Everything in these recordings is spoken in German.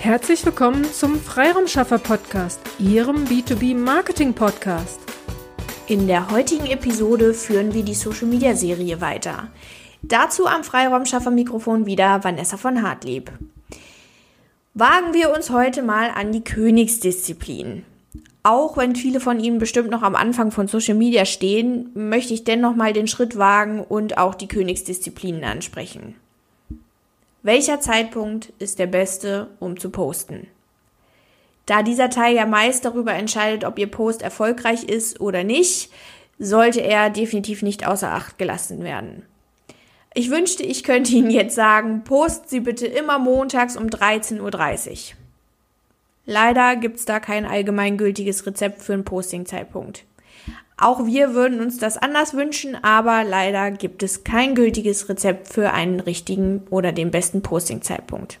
Herzlich willkommen zum Freiraumschaffer Podcast, Ihrem B2B Marketing Podcast. In der heutigen Episode führen wir die Social Media Serie weiter. Dazu am Freiraumschaffer Mikrofon wieder Vanessa von Hartlieb. Wagen wir uns heute mal an die Königsdisziplin. Auch wenn viele von Ihnen bestimmt noch am Anfang von Social Media stehen, möchte ich dennoch mal den Schritt wagen und auch die Königsdisziplinen ansprechen. Welcher Zeitpunkt ist der beste, um zu posten? Da dieser Teil ja meist darüber entscheidet, ob Ihr Post erfolgreich ist oder nicht, sollte er definitiv nicht außer Acht gelassen werden. Ich wünschte, ich könnte Ihnen jetzt sagen, post Sie bitte immer montags um 13.30 Uhr. Leider gibt's da kein allgemeingültiges Rezept für einen Posting-Zeitpunkt. Auch wir würden uns das anders wünschen, aber leider gibt es kein gültiges Rezept für einen richtigen oder den besten Posting-Zeitpunkt.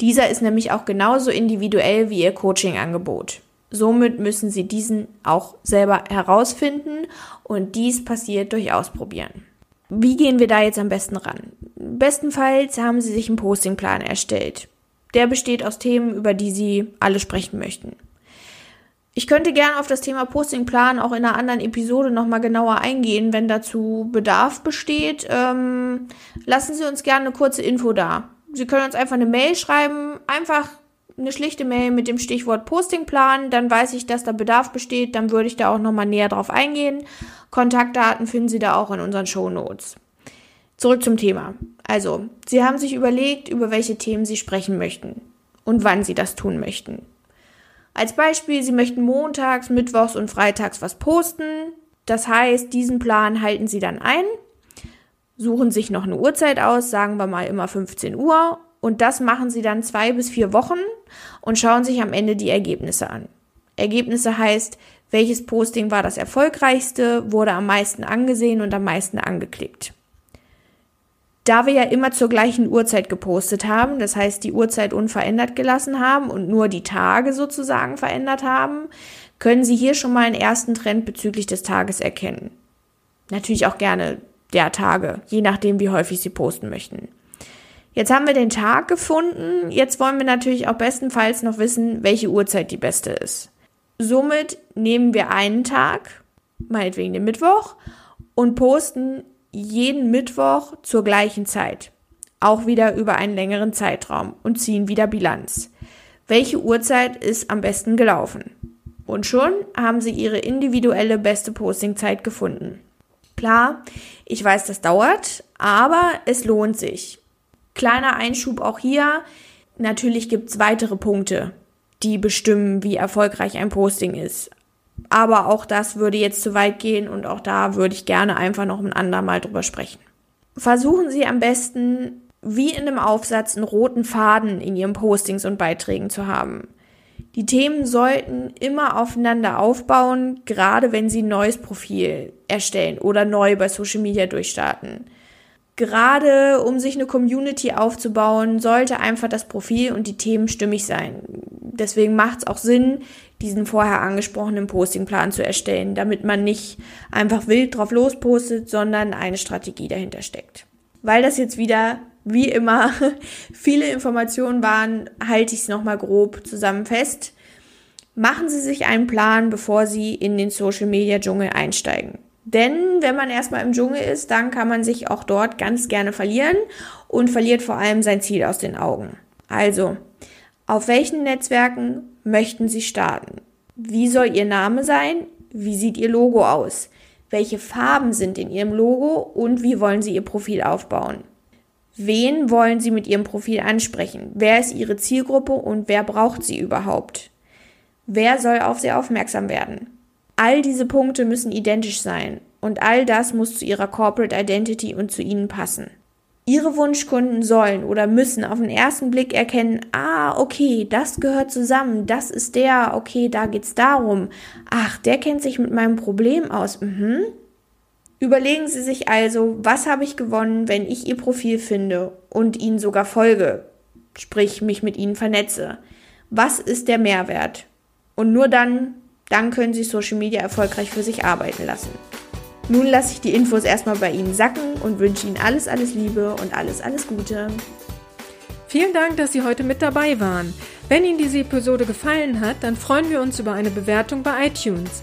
Dieser ist nämlich auch genauso individuell wie Ihr Coaching-Angebot. Somit müssen Sie diesen auch selber herausfinden und dies passiert durch Ausprobieren. Wie gehen wir da jetzt am besten ran? Bestenfalls haben Sie sich einen Postingplan erstellt. Der besteht aus Themen, über die Sie alle sprechen möchten. Ich könnte gerne auf das Thema Postingplan auch in einer anderen Episode nochmal genauer eingehen, wenn dazu Bedarf besteht. Ähm, lassen Sie uns gerne eine kurze Info da. Sie können uns einfach eine Mail schreiben, einfach eine schlichte Mail mit dem Stichwort Postingplan, dann weiß ich, dass da Bedarf besteht, dann würde ich da auch nochmal näher drauf eingehen. Kontaktdaten finden Sie da auch in unseren Show Notes. Zurück zum Thema. Also, Sie haben sich überlegt, über welche Themen Sie sprechen möchten und wann Sie das tun möchten. Als Beispiel, Sie möchten montags, mittwochs und freitags was posten. Das heißt, diesen Plan halten Sie dann ein, suchen sich noch eine Uhrzeit aus, sagen wir mal immer 15 Uhr. Und das machen Sie dann zwei bis vier Wochen und schauen sich am Ende die Ergebnisse an. Ergebnisse heißt, welches Posting war das erfolgreichste, wurde am meisten angesehen und am meisten angeklickt. Da wir ja immer zur gleichen Uhrzeit gepostet haben, das heißt die Uhrzeit unverändert gelassen haben und nur die Tage sozusagen verändert haben, können Sie hier schon mal einen ersten Trend bezüglich des Tages erkennen. Natürlich auch gerne der Tage, je nachdem, wie häufig Sie posten möchten. Jetzt haben wir den Tag gefunden, jetzt wollen wir natürlich auch bestenfalls noch wissen, welche Uhrzeit die beste ist. Somit nehmen wir einen Tag, meinetwegen den Mittwoch, und posten jeden Mittwoch zur gleichen Zeit. Auch wieder über einen längeren Zeitraum und ziehen wieder Bilanz. Welche Uhrzeit ist am besten gelaufen? Und schon haben Sie Ihre individuelle beste Postingzeit gefunden. Klar, ich weiß, das dauert, aber es lohnt sich. Kleiner Einschub auch hier. Natürlich gibt es weitere Punkte, die bestimmen, wie erfolgreich ein Posting ist. Aber auch das würde jetzt zu weit gehen und auch da würde ich gerne einfach noch ein andermal drüber sprechen. Versuchen Sie am besten, wie in einem Aufsatz, einen roten Faden in Ihren Postings und Beiträgen zu haben. Die Themen sollten immer aufeinander aufbauen, gerade wenn Sie ein neues Profil erstellen oder neu bei Social Media durchstarten. Gerade um sich eine Community aufzubauen, sollte einfach das Profil und die Themen stimmig sein. Deswegen macht es auch Sinn, diesen vorher angesprochenen Postingplan zu erstellen, damit man nicht einfach wild drauf lospostet, sondern eine Strategie dahinter steckt. Weil das jetzt wieder, wie immer, viele Informationen waren, halte ich es nochmal grob zusammen fest. Machen Sie sich einen Plan, bevor Sie in den Social Media Dschungel einsteigen. Denn wenn man erstmal im Dschungel ist, dann kann man sich auch dort ganz gerne verlieren und verliert vor allem sein Ziel aus den Augen. Also, auf welchen Netzwerken möchten Sie starten? Wie soll Ihr Name sein? Wie sieht Ihr Logo aus? Welche Farben sind in Ihrem Logo und wie wollen Sie Ihr Profil aufbauen? Wen wollen Sie mit Ihrem Profil ansprechen? Wer ist Ihre Zielgruppe und wer braucht Sie überhaupt? Wer soll auf Sie aufmerksam werden? All diese Punkte müssen identisch sein und all das muss zu Ihrer Corporate Identity und zu Ihnen passen. Ihre Wunschkunden sollen oder müssen auf den ersten Blick erkennen, ah, okay, das gehört zusammen, das ist der, okay, da geht's darum. Ach, der kennt sich mit meinem Problem aus. Mhm. Überlegen Sie sich also, was habe ich gewonnen, wenn ich Ihr Profil finde und Ihnen sogar folge, sprich mich mit Ihnen vernetze. Was ist der Mehrwert? Und nur dann, dann können Sie Social Media erfolgreich für sich arbeiten lassen. Nun lasse ich die Infos erstmal bei Ihnen sacken und wünsche Ihnen alles, alles Liebe und alles, alles Gute. Vielen Dank, dass Sie heute mit dabei waren. Wenn Ihnen diese Episode gefallen hat, dann freuen wir uns über eine Bewertung bei iTunes.